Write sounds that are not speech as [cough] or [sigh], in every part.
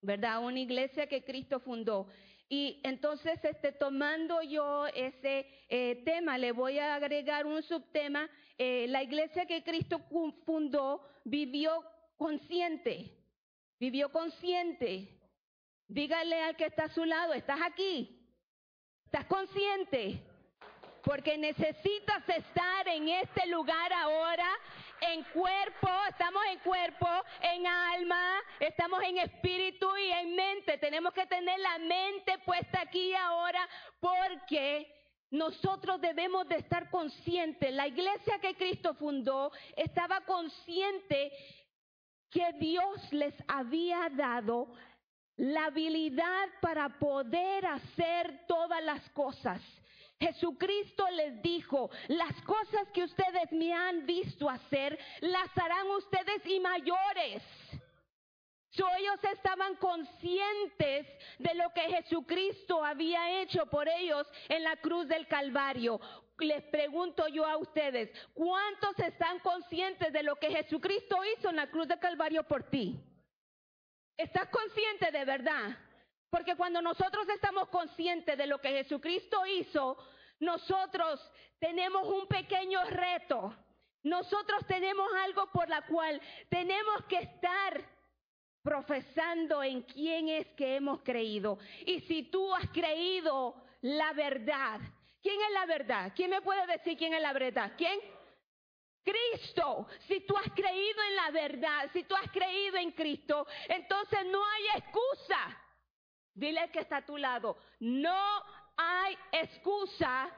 ¿verdad? Una iglesia que Cristo fundó. Y entonces, este, tomando yo ese eh, tema, le voy a agregar un subtema. Eh, la iglesia que Cristo fundó vivió consciente, vivió consciente. Dígale al que está a su lado, estás aquí, estás consciente, porque necesitas estar en este lugar ahora en cuerpo, estamos en cuerpo, en alma, estamos en espíritu y en mente. Tenemos que tener la mente puesta aquí ahora porque nosotros debemos de estar conscientes. La iglesia que Cristo fundó estaba consciente que Dios les había dado la habilidad para poder hacer todas las cosas. Jesucristo les dijo, las cosas que ustedes me han visto hacer, las harán ustedes y mayores. ellos estaban conscientes de lo que Jesucristo había hecho por ellos en la cruz del Calvario. Les pregunto yo a ustedes, ¿cuántos están conscientes de lo que Jesucristo hizo en la cruz del Calvario por ti? ¿Estás consciente de verdad? Porque cuando nosotros estamos conscientes de lo que Jesucristo hizo, nosotros tenemos un pequeño reto. Nosotros tenemos algo por la cual tenemos que estar profesando en quién es que hemos creído. Y si tú has creído la verdad, ¿quién es la verdad? ¿Quién me puede decir quién es la verdad? ¿Quién? Cristo, si tú has creído en la verdad, si tú has creído en Cristo, entonces no hay excusa Dile que está a tu lado, no hay excusa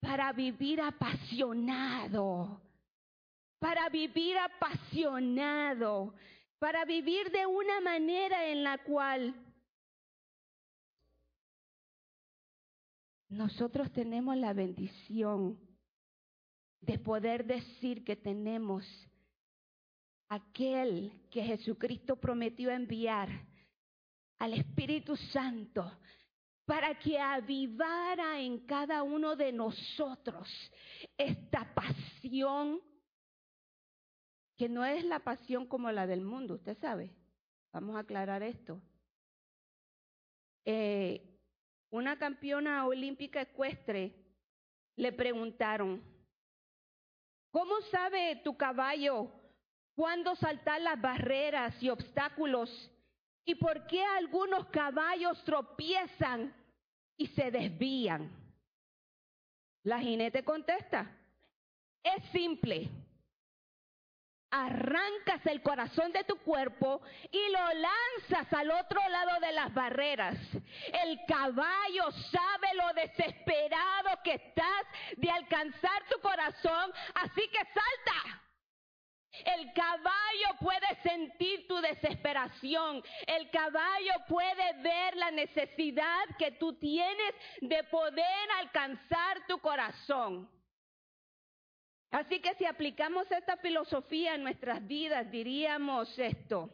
para vivir apasionado, para vivir apasionado, para vivir de una manera en la cual nosotros tenemos la bendición de poder decir que tenemos aquel que Jesucristo prometió enviar al Espíritu Santo para que avivara en cada uno de nosotros esta pasión, que no es la pasión como la del mundo, usted sabe. Vamos a aclarar esto. Eh, una campeona olímpica ecuestre le preguntaron, ¿cómo sabe tu caballo cuándo saltar las barreras y obstáculos ¿Y por qué algunos caballos tropiezan y se desvían? La jinete contesta, es simple. Arrancas el corazón de tu cuerpo y lo lanzas al otro lado de las barreras. El caballo sabe lo desesperado que estás de alcanzar tu corazón, así que salta. El caballo puede sentir tu desesperación. El caballo puede ver la necesidad que tú tienes de poder alcanzar tu corazón. Así que si aplicamos esta filosofía en nuestras vidas, diríamos esto.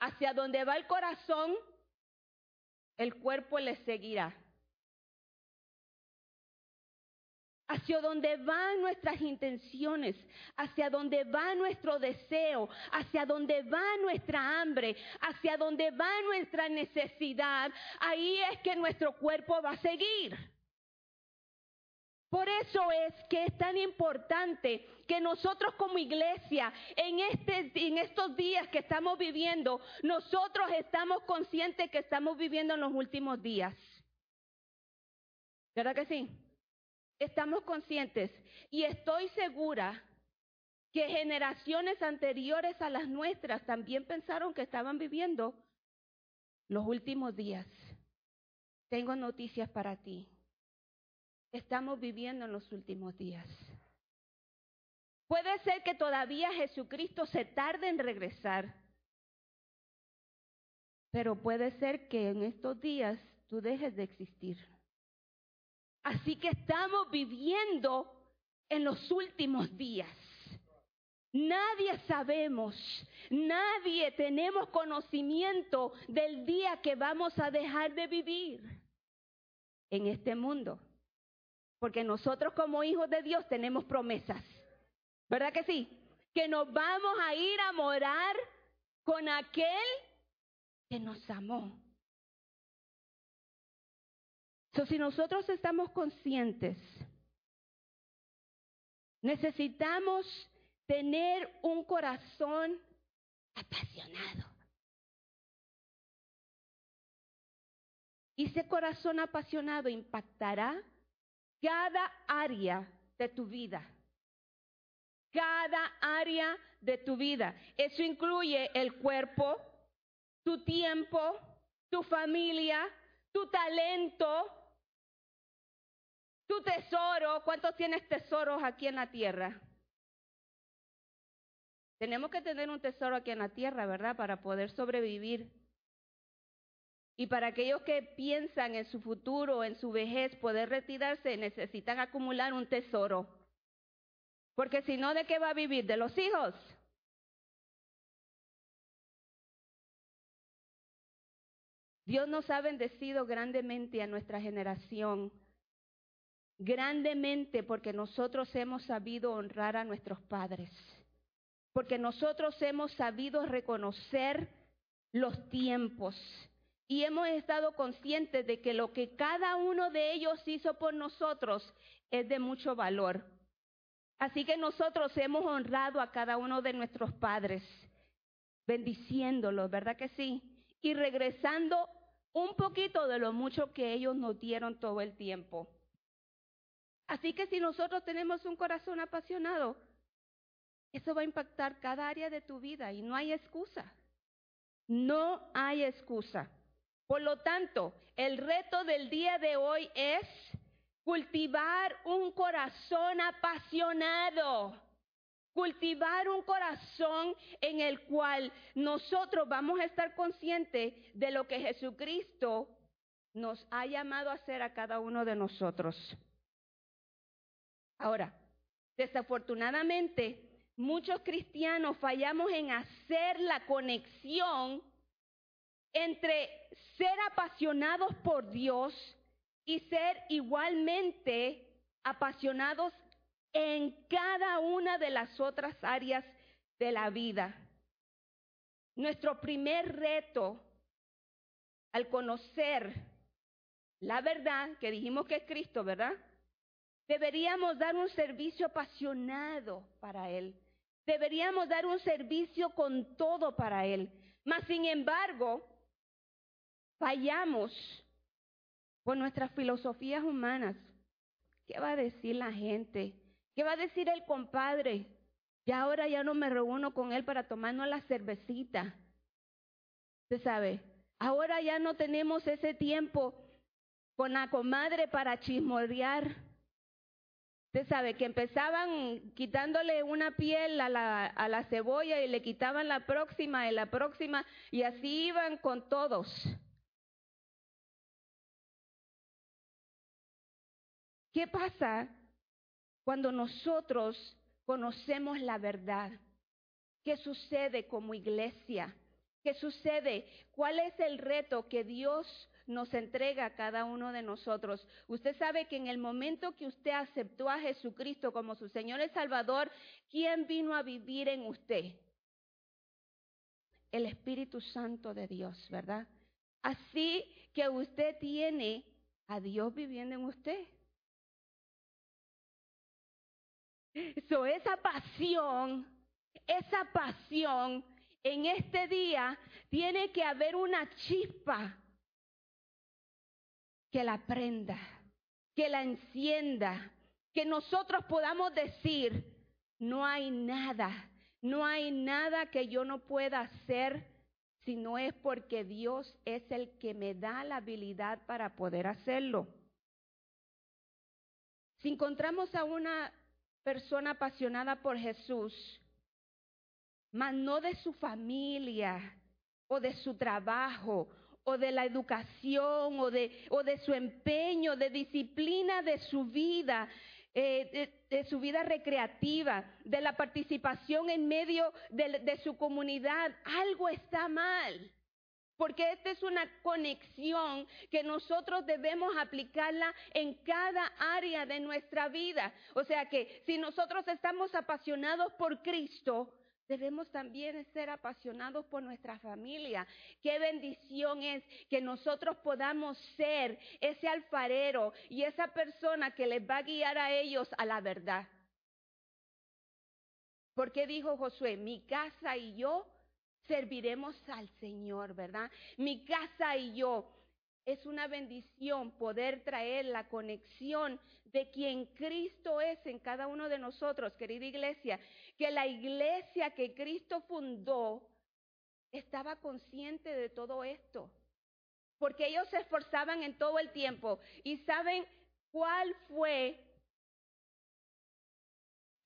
Hacia donde va el corazón, el cuerpo le seguirá. Hacia donde van nuestras intenciones, hacia donde va nuestro deseo, hacia donde va nuestra hambre, hacia donde va nuestra necesidad, ahí es que nuestro cuerpo va a seguir. Por eso es que es tan importante que nosotros como iglesia, en, este, en estos días que estamos viviendo, nosotros estamos conscientes que estamos viviendo en los últimos días. ¿Verdad que sí? Estamos conscientes y estoy segura que generaciones anteriores a las nuestras también pensaron que estaban viviendo los últimos días. Tengo noticias para ti. Estamos viviendo en los últimos días. Puede ser que todavía Jesucristo se tarde en regresar, pero puede ser que en estos días tú dejes de existir. Así que estamos viviendo en los últimos días. Nadie sabemos, nadie tenemos conocimiento del día que vamos a dejar de vivir en este mundo. Porque nosotros como hijos de Dios tenemos promesas. ¿Verdad que sí? Que nos vamos a ir a morar con aquel que nos amó. So, si nosotros estamos conscientes, necesitamos tener un corazón apasionado. Y ese corazón apasionado impactará cada área de tu vida. Cada área de tu vida. Eso incluye el cuerpo, tu tiempo, tu familia, tu talento, tu tesoro. ¿Cuántos tienes tesoros aquí en la tierra? Tenemos que tener un tesoro aquí en la tierra, ¿verdad? Para poder sobrevivir. Y para aquellos que piensan en su futuro, en su vejez, poder retirarse, necesitan acumular un tesoro. Porque si no, ¿de qué va a vivir? ¿De los hijos? Dios nos ha bendecido grandemente a nuestra generación, grandemente porque nosotros hemos sabido honrar a nuestros padres, porque nosotros hemos sabido reconocer los tiempos y hemos estado conscientes de que lo que cada uno de ellos hizo por nosotros es de mucho valor. Así que nosotros hemos honrado a cada uno de nuestros padres, bendiciéndolos, ¿verdad que sí? Y regresando un poquito de lo mucho que ellos nos dieron todo el tiempo. Así que si nosotros tenemos un corazón apasionado, eso va a impactar cada área de tu vida y no hay excusa. No hay excusa. Por lo tanto, el reto del día de hoy es cultivar un corazón apasionado, cultivar un corazón en el cual nosotros vamos a estar conscientes de lo que Jesucristo nos ha llamado a hacer a cada uno de nosotros. Ahora, desafortunadamente, muchos cristianos fallamos en hacer la conexión entre ser apasionados por Dios y ser igualmente apasionados en cada una de las otras áreas de la vida. Nuestro primer reto al conocer la verdad, que dijimos que es Cristo, ¿verdad? Deberíamos dar un servicio apasionado para Él. Deberíamos dar un servicio con todo para Él. Mas, sin embargo, fallamos por nuestras filosofías humanas. ¿Qué va a decir la gente? ¿Qué va a decir el compadre? Ya ahora ya no me reúno con él para tomarnos la cervecita. Usted sabe, ahora ya no tenemos ese tiempo con la comadre para chismorrear. Usted sabe que empezaban quitándole una piel a la, a la cebolla y le quitaban la próxima y la próxima y así iban con todos. ¿Qué pasa cuando nosotros conocemos la verdad? ¿Qué sucede como iglesia? ¿Qué sucede? ¿Cuál es el reto que Dios nos entrega a cada uno de nosotros? Usted sabe que en el momento que usted aceptó a Jesucristo como su Señor y Salvador, ¿quién vino a vivir en usted? El Espíritu Santo de Dios, ¿verdad? Así que usted tiene a Dios viviendo en usted. So, esa pasión, esa pasión en este día tiene que haber una chispa que la prenda, que la encienda, que nosotros podamos decir, no hay nada, no hay nada que yo no pueda hacer si no es porque Dios es el que me da la habilidad para poder hacerlo. Si encontramos a una persona apasionada por Jesús, mas no de su familia o de su trabajo o de la educación o de, o de su empeño, de disciplina de su vida, eh, de, su vida recreativa, de la participación en medio de, de su comunidad. Algo está mal. Porque esta es una conexión que nosotros debemos aplicarla en cada área de nuestra vida. O sea que si nosotros estamos apasionados por Cristo, Debemos también ser apasionados por nuestra familia. Qué bendición es que nosotros podamos ser ese alfarero y esa persona que les va a guiar a ellos a la verdad. Porque dijo Josué, mi casa y yo serviremos al Señor, ¿verdad? Mi casa y yo. Es una bendición poder traer la conexión de quien Cristo es en cada uno de nosotros, querida iglesia, que la iglesia que Cristo fundó estaba consciente de todo esto, porque ellos se esforzaban en todo el tiempo y saben cuál fue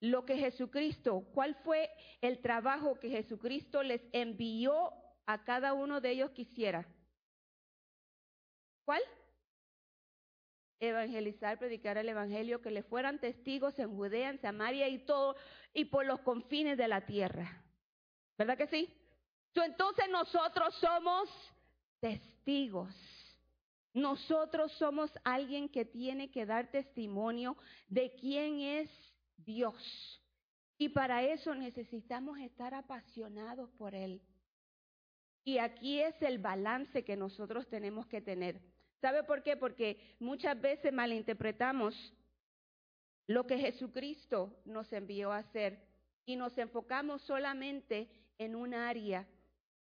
lo que Jesucristo, cuál fue el trabajo que Jesucristo les envió a cada uno de ellos que hiciera. ¿Cuál? Evangelizar, predicar el Evangelio, que le fueran testigos en Judea, en Samaria y todo, y por los confines de la tierra. ¿Verdad que sí? Entonces nosotros somos testigos. Nosotros somos alguien que tiene que dar testimonio de quién es Dios. Y para eso necesitamos estar apasionados por Él. Y aquí es el balance que nosotros tenemos que tener. ¿Sabe por qué? Porque muchas veces malinterpretamos lo que Jesucristo nos envió a hacer y nos enfocamos solamente en un área.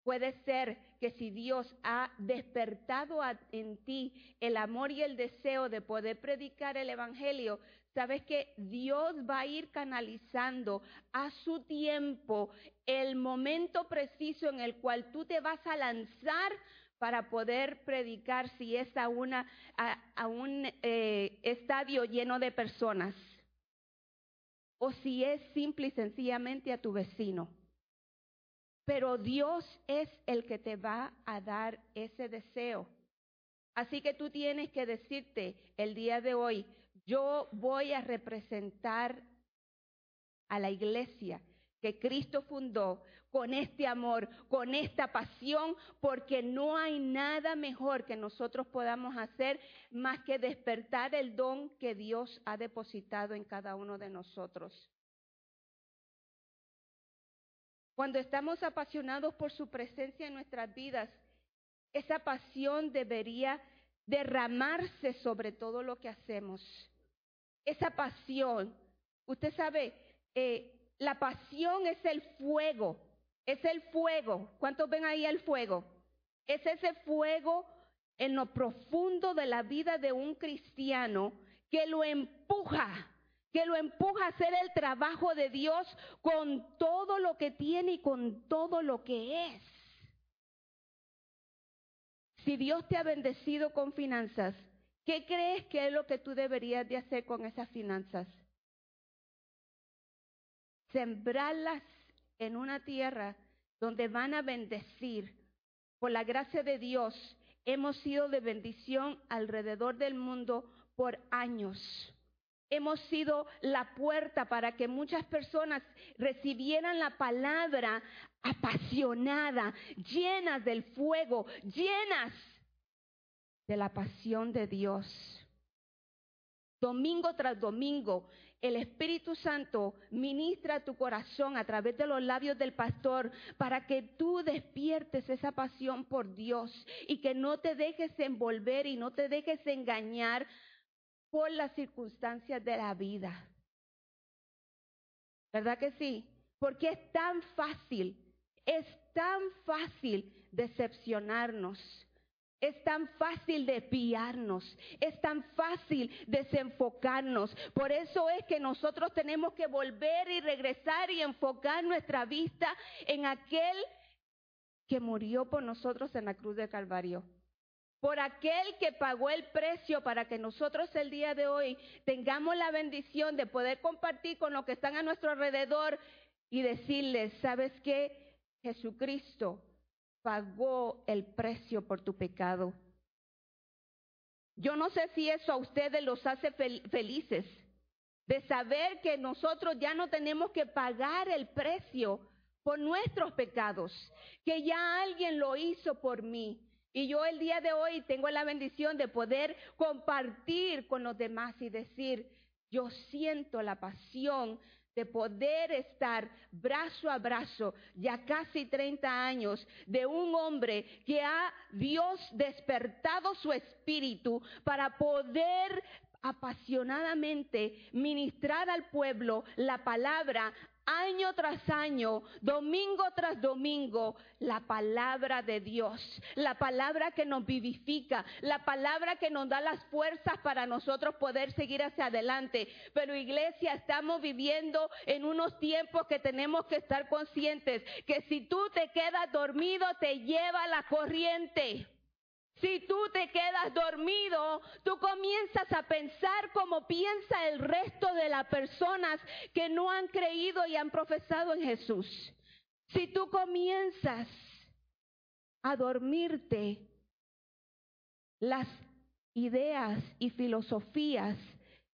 Puede ser que si Dios ha despertado en ti el amor y el deseo de poder predicar el Evangelio, sabes que Dios va a ir canalizando a su tiempo el momento preciso en el cual tú te vas a lanzar para poder predicar si es a, una, un eh, estadio lleno de personas o si es simple y sencillamente a tu vecino. Pero Dios es el que te va a dar ese deseo. Así que tú tienes que decirte el día de hoy, yo voy a representar a la iglesia que Cristo fundó con este amor, con esta pasión, porque no hay nada mejor que nosotros podamos hacer más que despertar el don que Dios ha depositado en cada uno de nosotros. Cuando estamos apasionados por su presencia en nuestras vidas, esa pasión debería derramarse sobre todo lo que hacemos. Esa pasión, usted sabe, eh, la pasión es el fuego, es el fuego. ¿Cuántos ven ahí el fuego? Es ese fuego en lo profundo de la vida de un cristiano que lo empuja, que lo empuja a hacer el trabajo de Dios con todo lo que tiene y con todo lo que es. Si Dios te ha bendecido con finanzas, ¿qué crees que es lo que tú deberías de hacer con esas finanzas? sembrarlas en una tierra donde van a bendecir. Por la gracia de Dios, hemos sido de bendición alrededor del mundo por años. Hemos sido la puerta para que muchas personas recibieran la palabra apasionada, llenas del fuego, llenas de la pasión de Dios. Domingo tras domingo el Espíritu Santo ministra tu corazón a través de los labios del pastor para que tú despiertes esa pasión por Dios y que no te dejes envolver y no te dejes engañar por las circunstancias de la vida. ¿Verdad que sí? Porque es tan fácil, es tan fácil decepcionarnos es tan fácil desviarnos, es tan fácil desenfocarnos. Por eso es que nosotros tenemos que volver y regresar y enfocar nuestra vista en aquel que murió por nosotros en la cruz de Calvario. Por aquel que pagó el precio para que nosotros el día de hoy tengamos la bendición de poder compartir con los que están a nuestro alrededor y decirles, ¿sabes qué? Jesucristo pagó el precio por tu pecado. Yo no sé si eso a ustedes los hace felices, de saber que nosotros ya no tenemos que pagar el precio por nuestros pecados, que ya alguien lo hizo por mí. Y yo el día de hoy tengo la bendición de poder compartir con los demás y decir, yo siento la pasión de poder estar brazo a brazo, ya casi 30 años, de un hombre que ha Dios despertado su espíritu para poder apasionadamente ministrar al pueblo la palabra año tras año, domingo tras domingo, la palabra de Dios, la palabra que nos vivifica, la palabra que nos da las fuerzas para nosotros poder seguir hacia adelante. Pero iglesia, estamos viviendo en unos tiempos que tenemos que estar conscientes que si tú te quedas dormido, te lleva la corriente. Si tú te quedas dormido, tú comienzas a pensar como piensa el resto de las personas que no han creído y han profesado en Jesús. Si tú comienzas a dormirte, las ideas y filosofías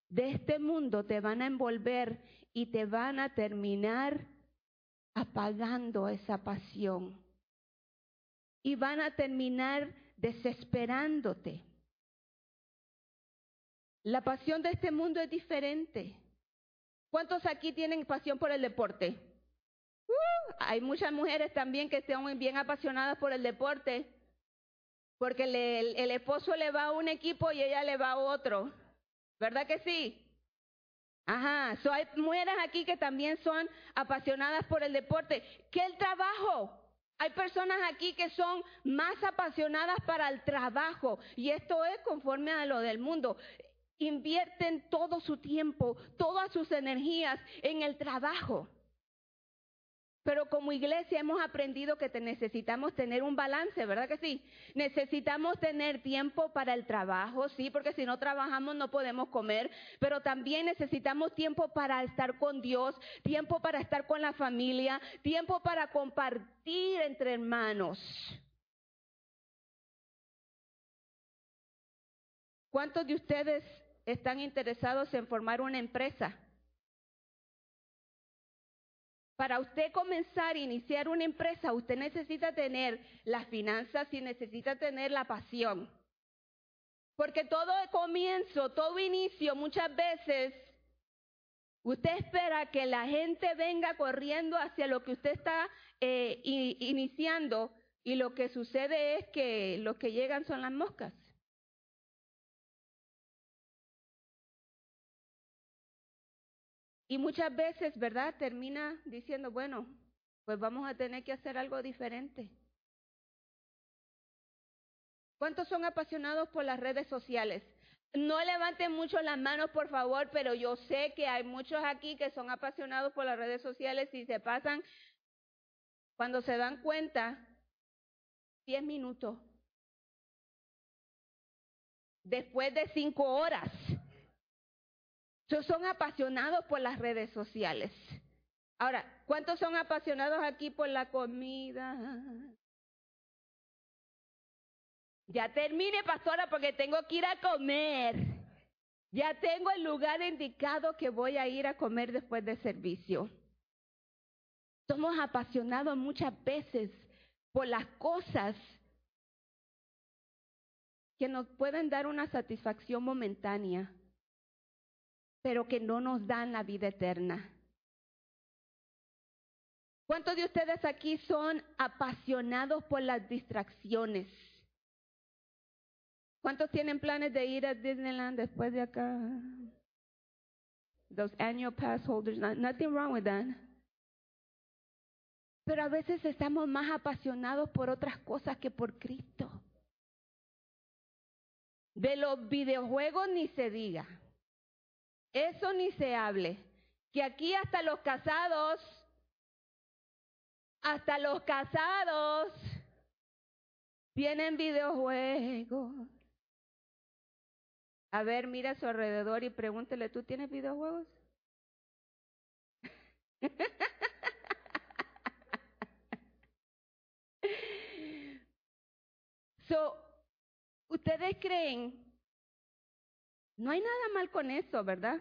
de este mundo te van a envolver y te van a terminar apagando esa pasión. Y van a terminar desesperándote. La pasión de este mundo es diferente. ¿Cuántos aquí tienen pasión por el deporte? Uh, hay muchas mujeres también que están bien apasionadas por el deporte, porque el, esposo le va a un equipo y ella le va a otro. ¿Verdad que sí? Ajá, hay mujeres aquí que también son apasionadas por el deporte. ¿Qué el trabajo? Hay personas aquí que son más apasionadas para el trabajo y esto es conforme a lo del mundo. Invierten todo su tiempo, todas sus energías en el trabajo. Pero como iglesia hemos aprendido que necesitamos tener un balance, ¿verdad que sí? Necesitamos tener tiempo para el trabajo, sí, porque si no trabajamos no podemos comer, pero también necesitamos tiempo para estar con Dios, tiempo para estar con la familia, tiempo para compartir entre hermanos. ¿Cuántos de ustedes están interesados en formar una empresa? Para usted comenzar a iniciar una empresa, usted necesita tener las finanzas y necesita tener la pasión. Porque todo comienzo, todo inicio, muchas veces usted espera que la gente venga corriendo hacia lo que usted está eh, iniciando y lo que sucede es que lo que llegan son las moscas. Y muchas veces, ¿verdad? Termina diciendo, bueno, pues vamos a tener que hacer algo diferente. ¿Cuántos son apasionados por las redes sociales? No levanten mucho las manos, por favor, pero yo sé que hay muchos aquí que son apasionados por las redes sociales y se pasan, cuando se dan cuenta, 10 minutos. Después de cinco horas son apasionados por las redes sociales. Ahora, ¿cuántos son apasionados aquí por la comida? Ya termine, pastora, porque tengo que ir a comer. Ya tengo el lugar indicado que voy a ir a comer después del servicio. Somos apasionados muchas veces por las cosas que nos pueden dar una satisfacción momentánea pero que no nos dan la vida eterna. ¿Cuántos de ustedes aquí son apasionados por las distracciones? ¿Cuántos tienen planes de ir a Disneyland después de acá? Those annual pass holders, nothing wrong with that. Pero a veces estamos más apasionados por otras cosas que por Cristo. De los videojuegos ni se diga. Eso ni se hable. Que aquí hasta los casados, hasta los casados tienen videojuegos. A ver, mira a su alrededor y pregúntele, ¿tú tienes videojuegos? [laughs] so, ¿ustedes creen no hay nada mal con eso, ¿verdad?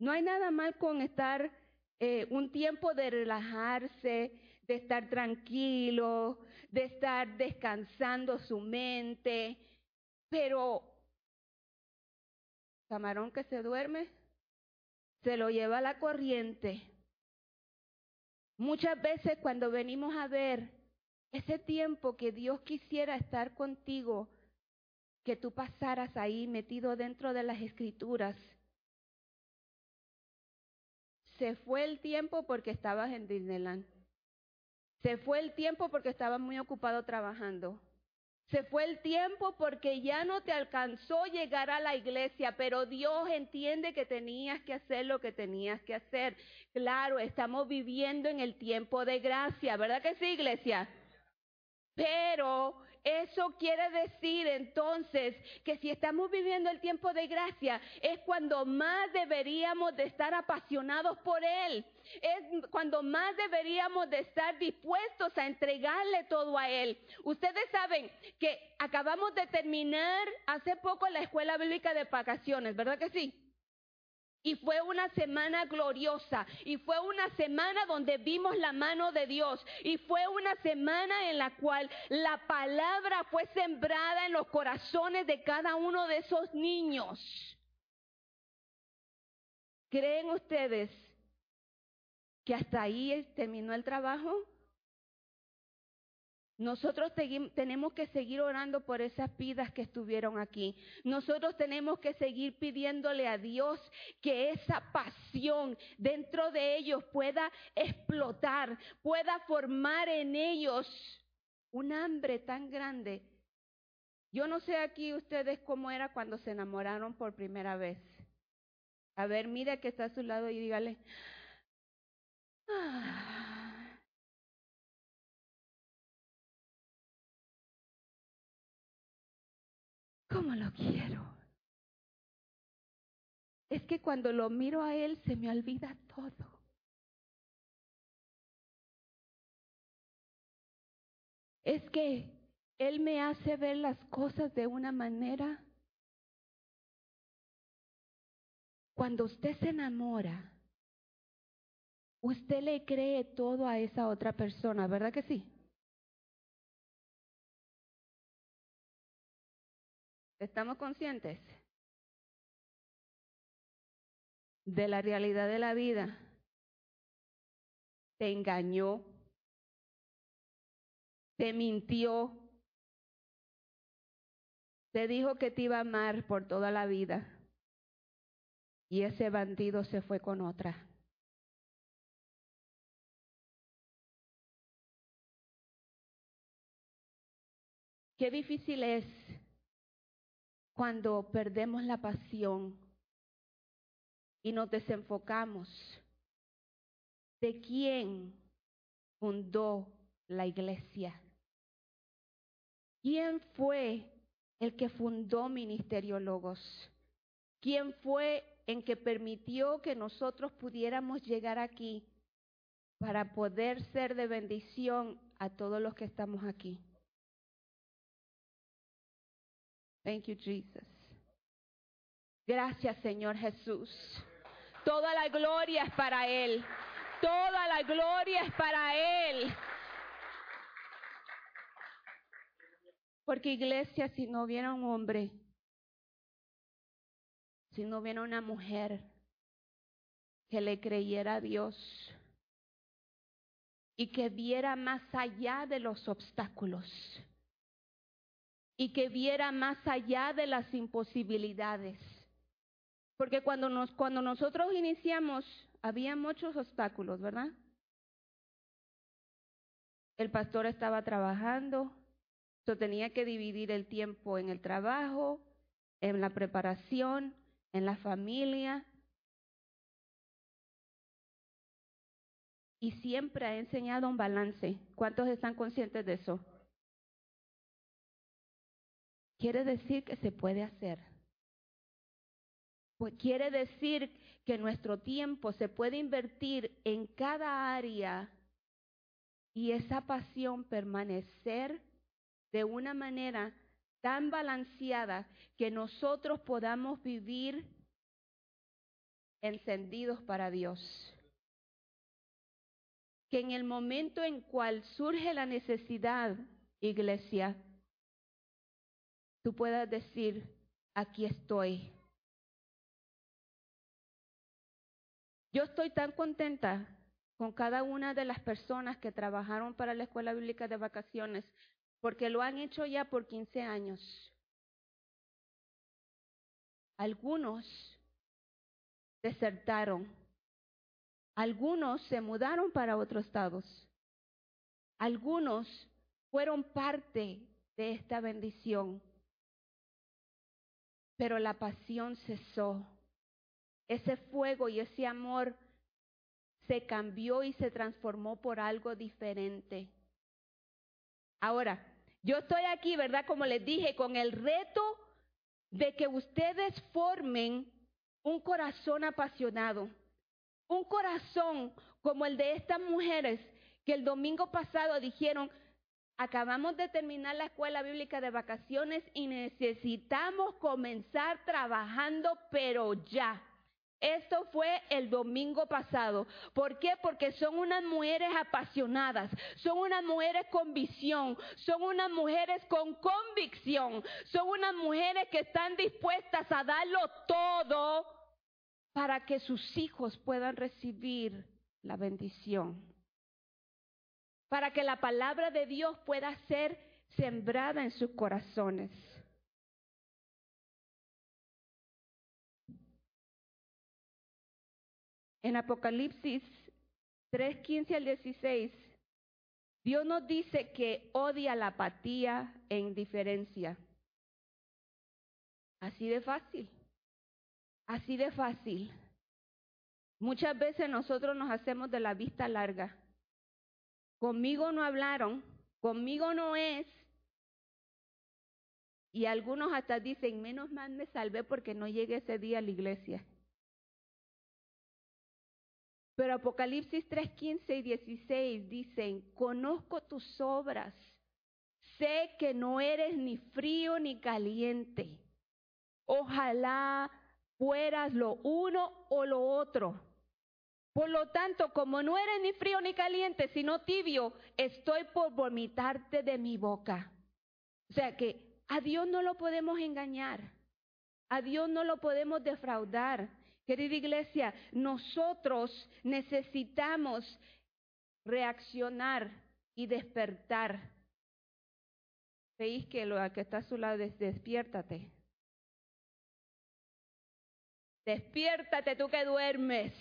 No hay nada mal con estar eh, un tiempo de relajarse, de estar tranquilo, de estar descansando su mente, pero camarón que se duerme, se lo lleva la corriente. Muchas veces cuando venimos a ver ese tiempo que Dios quisiera estar contigo, que tú pasaras ahí metido dentro de las escrituras, se fue el tiempo porque estabas en Disneyland. Se fue el tiempo porque estabas muy ocupado trabajando. Se fue el tiempo porque ya no te alcanzó llegar a la iglesia, pero Dios entiende que tenías que hacer lo que tenías que hacer. Claro, estamos viviendo en el tiempo de gracia, ¿verdad que sí, iglesia? Pero eso quiere decir entonces que si estamos viviendo el tiempo de gracia es cuando más deberíamos de estar apasionados por Él. Es cuando más deberíamos de estar dispuestos a entregarle todo a Él. Ustedes saben que acabamos de terminar hace poco la escuela bíblica de vacaciones, ¿verdad que sí? Y fue una semana gloriosa. Y fue una semana donde vimos la mano de Dios. Y fue una semana en la cual la palabra fue sembrada en los corazones de cada uno de esos niños. ¿Creen ustedes que hasta ahí terminó el trabajo? Nosotros tenemos que seguir orando por esas vidas que estuvieron aquí. Nosotros tenemos que seguir pidiéndole a Dios que esa pasión dentro de ellos pueda explotar, pueda formar en ellos un hambre tan grande. Yo no sé aquí ustedes cómo era cuando se enamoraron por primera vez. A ver, mire que está a su lado y dígale, ah, ¿Cómo lo quiero? Es que cuando lo miro a Él se me olvida todo. Es que Él me hace ver las cosas de una manera. Cuando usted se enamora, usted le cree todo a esa otra persona, ¿verdad que sí? ¿Estamos conscientes de la realidad de la vida? Te engañó, te mintió, te dijo que te iba a amar por toda la vida y ese bandido se fue con otra. Qué difícil es cuando perdemos la pasión y nos desenfocamos de quién fundó la iglesia. ¿Quién fue el que fundó Ministerio Logos? ¿Quién fue en que permitió que nosotros pudiéramos llegar aquí para poder ser de bendición a todos los que estamos aquí? Thank you, Jesus. Gracias, Señor Jesús. Toda la gloria es para Él. Toda la gloria es para Él. Porque iglesia, si no hubiera un hombre, si no hubiera una mujer que le creyera a Dios y que viera más allá de los obstáculos, y que viera más allá de las imposibilidades. Porque cuando, nos, cuando nosotros iniciamos, había muchos obstáculos, ¿verdad? El pastor estaba trabajando, yo tenía que dividir el tiempo en el trabajo, en la preparación, en la familia. Y siempre ha enseñado un balance. ¿Cuántos están conscientes de eso? Quiere decir que se puede hacer. Pues quiere decir que nuestro tiempo se puede invertir en cada área y esa pasión permanecer de una manera tan balanceada que nosotros podamos vivir encendidos para Dios. Que en el momento en cual surge la necesidad, iglesia, tú puedas decir, aquí estoy. Yo estoy tan contenta con cada una de las personas que trabajaron para la Escuela Bíblica de Vacaciones, porque lo han hecho ya por 15 años. Algunos desertaron, algunos se mudaron para otros estados, algunos fueron parte de esta bendición, pero la pasión cesó. Ese fuego y ese amor se cambió y se transformó por algo diferente. Ahora, yo estoy aquí, ¿verdad? Como les dije, con el reto de que ustedes formen un corazón apasionado, un corazón como el de estas mujeres que el domingo pasado dijeron, acabamos de terminar la escuela bíblica de vacaciones y necesitamos comenzar trabajando, pero ya. Esto fue el domingo pasado. ¿Por qué? Porque son unas mujeres apasionadas, son unas mujeres con visión, son unas mujeres con convicción, son unas mujeres que están dispuestas a darlo todo para que sus hijos puedan recibir la bendición. Para que la palabra de Dios pueda ser sembrada en sus corazones. En Apocalipsis 3, 15 al 16, Dios nos dice que odia la apatía e indiferencia. Así de fácil, así de fácil. Muchas veces nosotros nos hacemos de la vista larga. Conmigo no hablaron, conmigo no es. Y algunos hasta dicen, menos mal me salvé porque no llegué ese día a la iglesia. Pero Apocalipsis 3, 15 y 16 dicen, conozco tus obras, sé que no eres ni frío ni caliente. Ojalá fueras lo uno o lo otro. Por lo tanto, como no eres ni frío ni caliente, sino tibio, estoy por vomitarte de mi boca. O sea que a Dios no lo podemos engañar, a Dios no lo podemos defraudar. Querida iglesia, nosotros necesitamos reaccionar y despertar. Veis que lo que está a su lado es despiértate. Despiértate tú que duermes,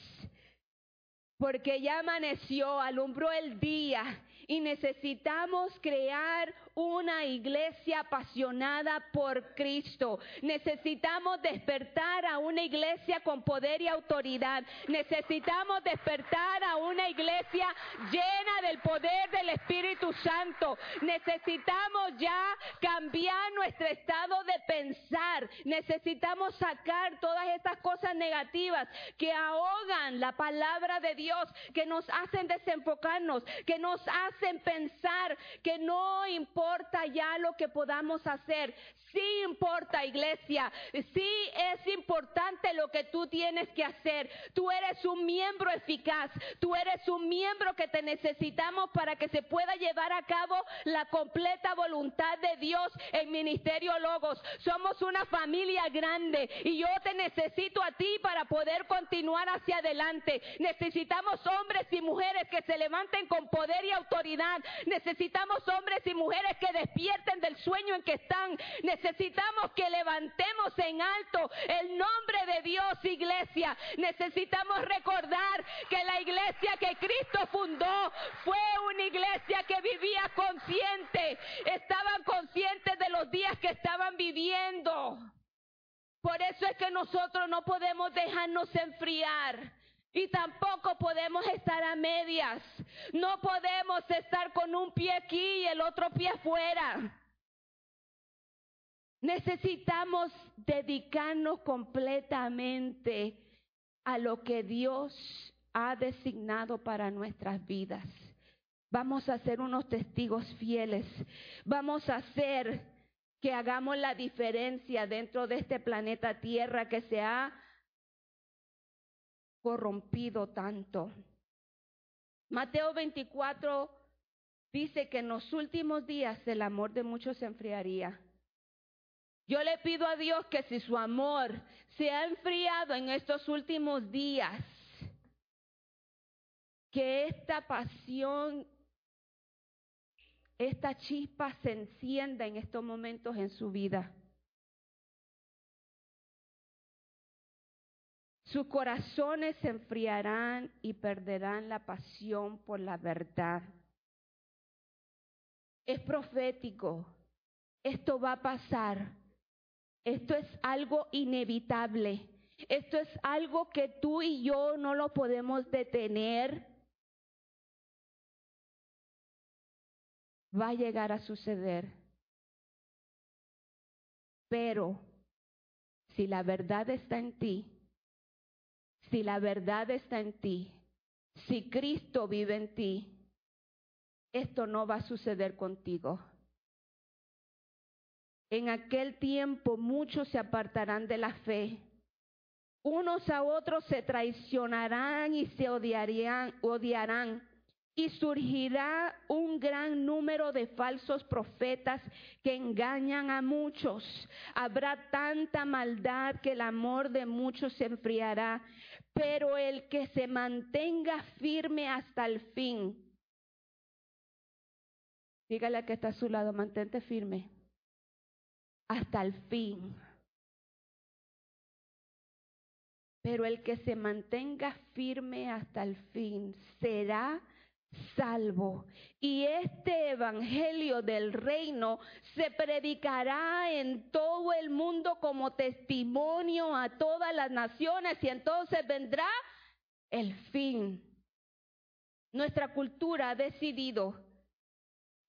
porque ya amaneció, alumbró el día y necesitamos crear una iglesia apasionada por Cristo. Necesitamos despertar a una iglesia con poder y autoridad. Necesitamos despertar a una iglesia llena del poder del Espíritu Santo. Necesitamos ya cambiar nuestro estado de pensar. Necesitamos sacar todas estas cosas negativas que ahogan la palabra de Dios, que nos hacen desenfocarnos, que nos hacen pensar que no importa importa ya lo que podamos hacer. Sí importa, iglesia. Sí es importante lo que tú tienes que hacer. Tú eres un miembro eficaz. Tú eres un miembro que te necesitamos para que se pueda llevar a cabo la completa voluntad de Dios en Ministerio Logos. Somos una familia grande y yo te necesito a ti para poder continuar hacia adelante. Necesitamos hombres y mujeres que se levanten con poder y autoridad. Necesitamos hombres y mujeres que despierten del sueño en que están. Que levantemos en alto el nombre de Dios, iglesia. Necesitamos recordar que la iglesia que Cristo fundó fue una iglesia que vivía consciente. Estaban conscientes de los días que estaban viviendo. Por eso es que nosotros no podemos dejarnos enfriar. Y tampoco podemos estar a medias. No podemos estar con un pie aquí y el otro pie afuera. Necesitamos dedicarnos completamente a lo que Dios ha designado para nuestras vidas. Vamos a ser unos testigos fieles. Vamos a hacer que hagamos la diferencia dentro de este planeta Tierra que se ha corrompido tanto. Mateo 24 dice que en los últimos días el amor de muchos se enfriaría. Yo le pido a Dios que si su amor se ha enfriado en estos últimos días, que esta pasión, esta chispa se encienda en estos momentos en su vida. Sus corazones se enfriarán y perderán la pasión por la verdad. Es profético. Esto va a pasar. Esto es algo inevitable. Esto es algo que tú y yo no lo podemos detener. Va a llegar a suceder. Pero si la verdad está en ti, si la verdad está en ti, si Cristo vive en ti, esto no va a suceder contigo. En aquel tiempo muchos se apartarán de la fe. Unos a otros se traicionarán y se odiarían, odiarán. Y surgirá un gran número de falsos profetas que engañan a muchos. Habrá tanta maldad que el amor de muchos se enfriará. Pero el que se mantenga firme hasta el fin. Dígale a que está a su lado, mantente firme hasta el fin. Pero el que se mantenga firme hasta el fin será salvo. Y este evangelio del reino se predicará en todo el mundo como testimonio a todas las naciones y entonces vendrá el fin. Nuestra cultura ha decidido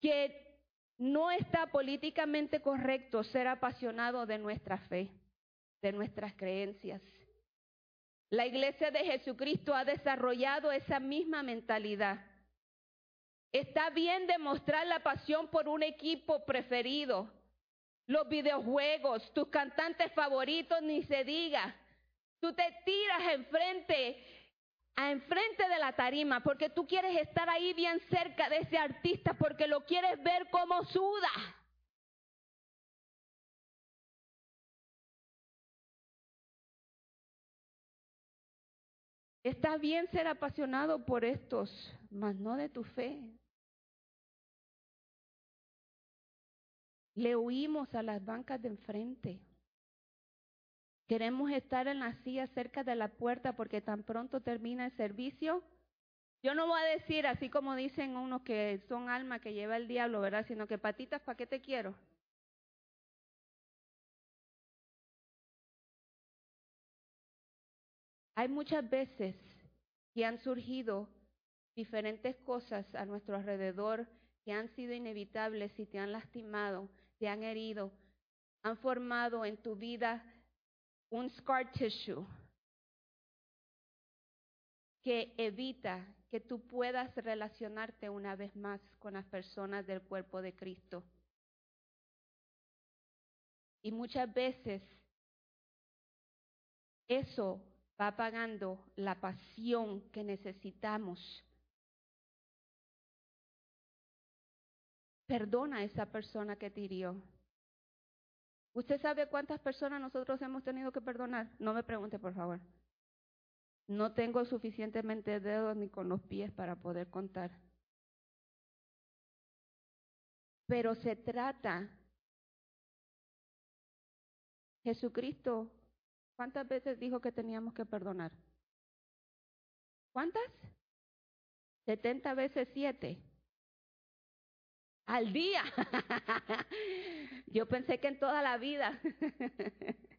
que no está políticamente correcto ser apasionado de nuestra fe, de nuestras creencias. La iglesia de Jesucristo ha desarrollado esa misma mentalidad. Está bien demostrar la pasión por un equipo preferido, los videojuegos, tus cantantes favoritos, ni se diga. Tú te tiras enfrente a enfrente de la tarima porque tú quieres estar ahí bien cerca de ese artista porque lo quieres ver como suda. Está bien ser apasionado por estos, mas no de tu fe. Le huimos a las bancas de enfrente. Queremos estar en la silla cerca de la puerta porque tan pronto termina el servicio. Yo no voy a decir así como dicen unos que son alma que lleva el diablo, ¿verdad? Sino que patitas, ¿para qué te quiero? Hay muchas veces que han surgido diferentes cosas a nuestro alrededor que han sido inevitables y te han lastimado, te han herido, han formado en tu vida un scar tissue que evita que tú puedas relacionarte una vez más con las personas del cuerpo de Cristo. Y muchas veces eso va apagando la pasión que necesitamos. Perdona a esa persona que te hirió. ¿Usted sabe cuántas personas nosotros hemos tenido que perdonar? No me pregunte, por favor. No tengo suficientemente dedos ni con los pies para poder contar. Pero se trata, Jesucristo, ¿cuántas veces dijo que teníamos que perdonar? ¿Cuántas? 70 veces 7 al día. [laughs] Yo pensé que en toda la vida. [laughs]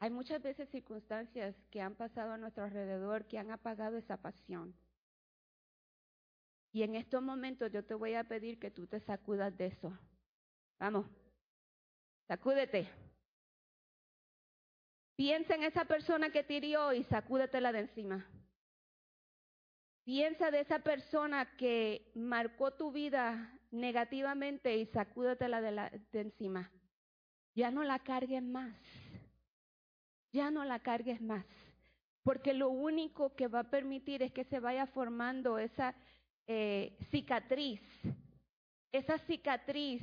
Hay muchas veces circunstancias que han pasado a nuestro alrededor que han apagado esa pasión. Y en estos momentos yo te voy a pedir que tú te sacudas de eso. Vamos, sacúdete. Piensa en esa persona que te hirió y sacúdetela de encima. Piensa de esa persona que marcó tu vida negativamente y sacúdatela de, la, de encima. Ya no la cargues más. Ya no la cargues más. Porque lo único que va a permitir es que se vaya formando esa eh, cicatriz. Esa cicatriz.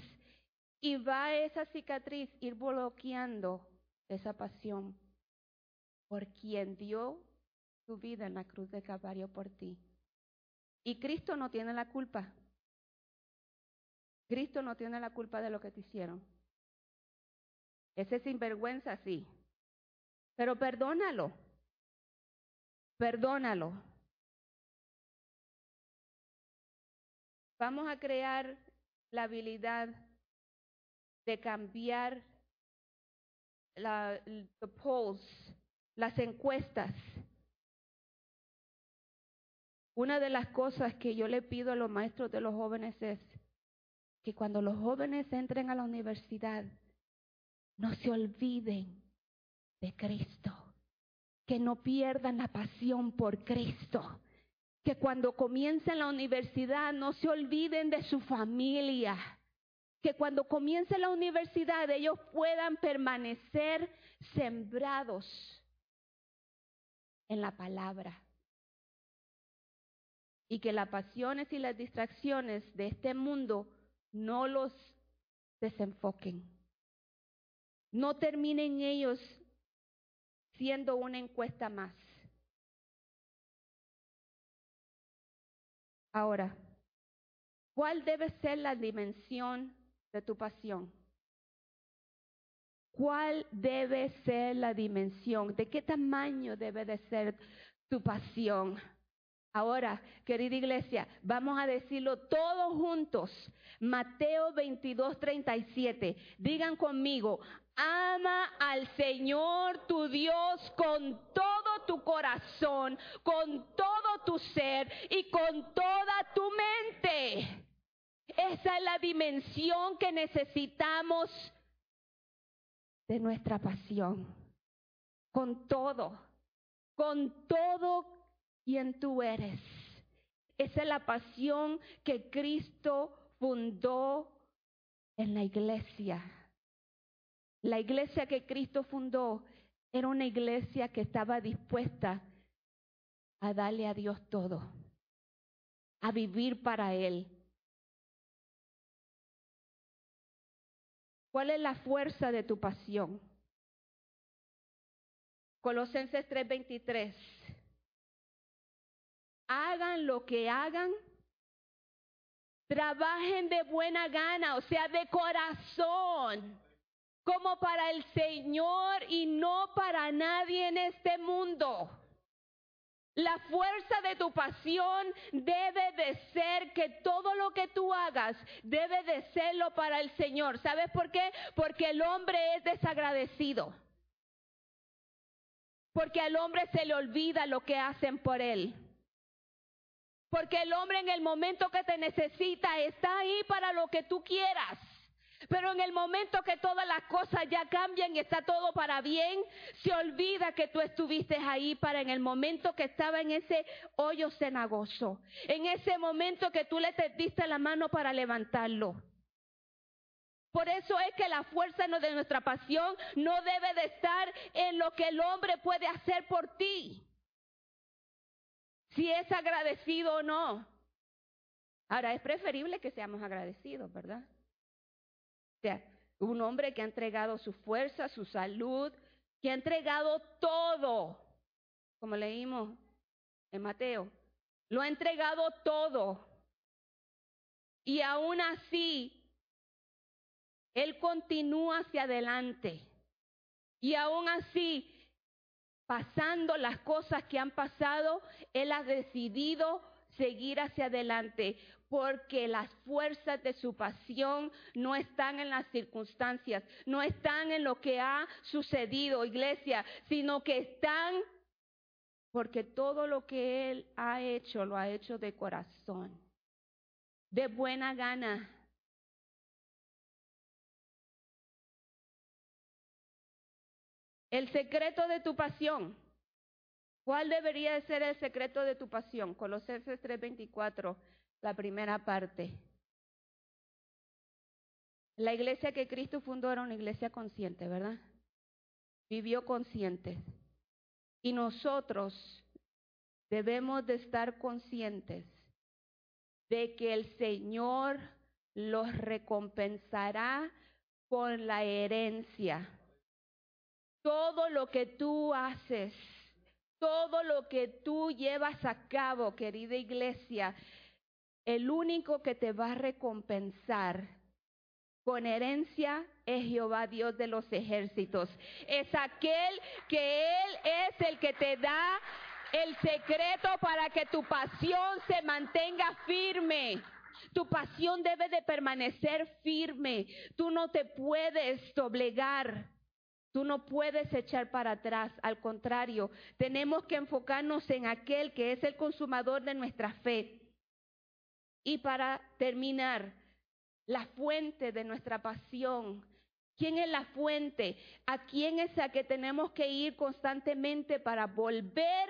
Y va esa cicatriz ir bloqueando esa pasión por quien dio su vida en la cruz de Calvario por ti. Y Cristo no tiene la culpa. Cristo no tiene la culpa de lo que te hicieron. Ese sinvergüenza sí. Pero perdónalo. Perdónalo. Vamos a crear la habilidad de cambiar la, polls, las encuestas. Una de las cosas que yo le pido a los maestros de los jóvenes es que cuando los jóvenes entren a la universidad, no se olviden de Cristo, que no pierdan la pasión por Cristo, que cuando comiencen la universidad no se olviden de su familia, que cuando comience la universidad ellos puedan permanecer sembrados en la palabra. Y que las pasiones y las distracciones de este mundo no los desenfoquen. No terminen ellos siendo una encuesta más. Ahora, ¿cuál debe ser la dimensión de tu pasión? ¿Cuál debe ser la dimensión? ¿De qué tamaño debe de ser tu pasión? Ahora, querida iglesia, vamos a decirlo todos juntos. Mateo 22, 37. Digan conmigo, ama al Señor tu Dios con todo tu corazón, con todo tu ser y con toda tu mente. Esa es la dimensión que necesitamos de nuestra pasión. Con todo, con todo quien tú eres. Esa es la pasión que Cristo fundó en la iglesia. La iglesia que Cristo fundó era una iglesia que estaba dispuesta a darle a Dios todo, a vivir para Él. ¿Cuál es la fuerza de tu pasión? Colosenses 3:23 hagan lo que hagan, trabajen de buena gana, o sea, de corazón, como para el Señor y no para nadie en este mundo. La fuerza de tu pasión debe de ser que todo lo que tú hagas debe de serlo para el Señor. ¿Sabes por qué? Porque el hombre es desagradecido. Porque al hombre se le olvida lo que hacen por él. Porque el hombre en el momento que te necesita está ahí para lo que tú quieras. Pero en el momento que todas las cosas ya cambian y está todo para bien, se olvida que tú estuviste ahí para en el momento que estaba en ese hoyo cenagoso. En ese momento que tú le diste la mano para levantarlo. Por eso es que la fuerza de nuestra pasión no debe de estar en lo que el hombre puede hacer por ti si es agradecido o no. Ahora, es preferible que seamos agradecidos, ¿verdad? O sea, un hombre que ha entregado su fuerza, su salud, que ha entregado todo, como leímos en Mateo, lo ha entregado todo. Y aún así, Él continúa hacia adelante. Y aún así, pasando las cosas que han pasado, Él ha decidido seguir hacia adelante porque las fuerzas de su pasión no están en las circunstancias, no están en lo que ha sucedido, iglesia, sino que están porque todo lo que Él ha hecho lo ha hecho de corazón, de buena gana. El secreto de tu pasión. ¿Cuál debería de ser el secreto de tu pasión? Colosenses 3:24, la primera parte. La iglesia que Cristo fundó era una iglesia consciente, ¿verdad? Vivió consciente. Y nosotros debemos de estar conscientes de que el Señor los recompensará con la herencia todo lo que tú haces, todo lo que tú llevas a cabo, querida iglesia, el único que te va a recompensar con herencia es Jehová Dios de los ejércitos. Es aquel que Él es el que te da el secreto para que tu pasión se mantenga firme. Tu pasión debe de permanecer firme. Tú no te puedes doblegar. Tú no puedes echar para atrás. Al contrario, tenemos que enfocarnos en aquel que es el consumador de nuestra fe. Y para terminar, la fuente de nuestra pasión. ¿Quién es la fuente? ¿A quién es a que tenemos que ir constantemente para volver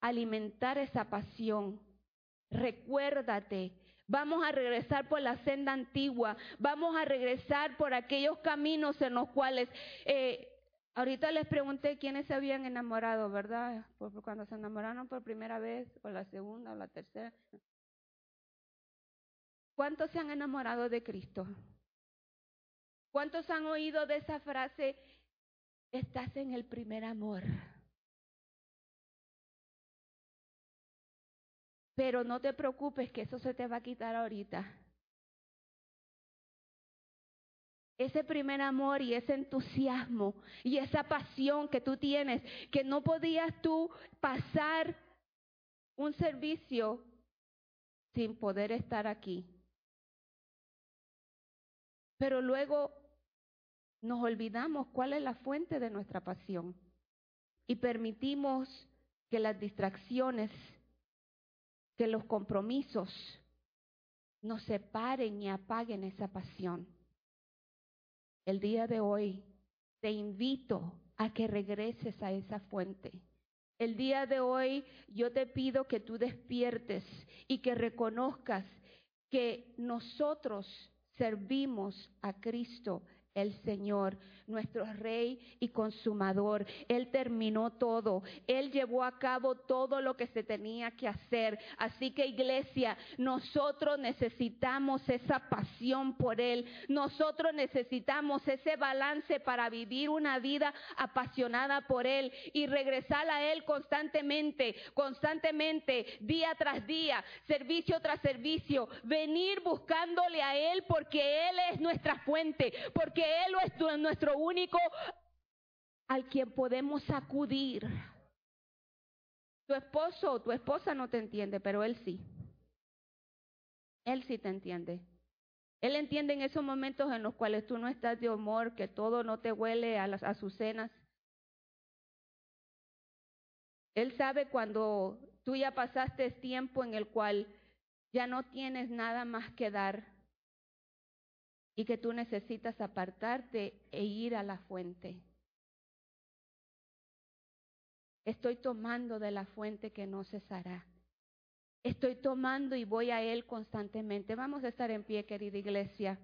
a alimentar esa pasión? Recuérdate, vamos a regresar por la senda antigua, vamos a regresar por aquellos caminos en los cuales... Eh, ahorita les pregunté quiénes se habían enamorado, ¿verdad? cuando se enamoraron por primera vez, o la segunda, o la tercera. ¿Cuántos se han enamorado de Cristo? ¿Cuántos han oído de esa frase? Estás en el primer amor. Pero no te preocupes que eso se te va a quitar ahorita. Ese primer amor y ese entusiasmo y esa pasión que tú tienes, que no podías tú pasar un servicio sin poder estar aquí. Pero luego nos olvidamos cuál es la fuente de nuestra pasión y permitimos que las distracciones, que los compromisos nos separen y apaguen esa pasión. El día de hoy te invito a que regreses a esa fuente. El día de hoy yo te pido que tú despiertes y que reconozcas que nosotros servimos a Cristo el Señor, nuestro Rey y Consumador. Él terminó todo. Él llevó a cabo todo lo que se tenía que hacer. Así que iglesia, nosotros necesitamos esa pasión por Él. Nosotros necesitamos ese balance para vivir una vida apasionada por Él y regresar a Él constantemente, constantemente, día tras día, servicio tras servicio. Venir buscándole a Él porque Él es nuestra fuente, porque él es nuestro único al quien podemos acudir. Tu esposo o tu esposa no te entiende, pero Él sí. Él sí te entiende. Él entiende en esos momentos en los cuales tú no estás de humor, que todo no te huele a las azucenas. Él sabe cuando tú ya pasaste tiempo en el cual ya no tienes nada más que dar y que tú necesitas apartarte e ir a la fuente. Estoy tomando de la fuente que no cesará. Estoy tomando y voy a Él constantemente. Vamos a estar en pie, querida iglesia.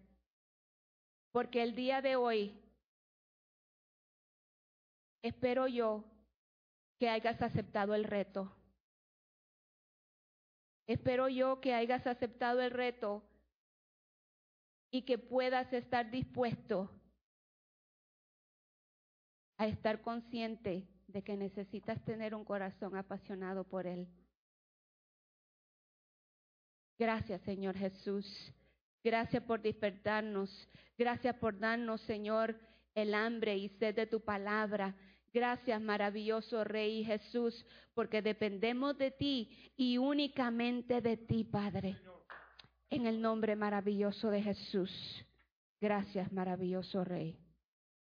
Porque el día de hoy, espero yo que hayas aceptado el reto. Espero yo que hayas aceptado el reto y que puedas estar dispuesto a estar consciente de que necesitas tener un corazón apasionado por Él. Gracias, Señor Jesús. Gracias por despertarnos. Gracias por darnos, Señor, el hambre y sed de tu palabra. Gracias, maravilloso Rey Jesús, porque dependemos de ti y únicamente de ti, Padre. En el nombre maravilloso de Jesús. Gracias, maravilloso Rey.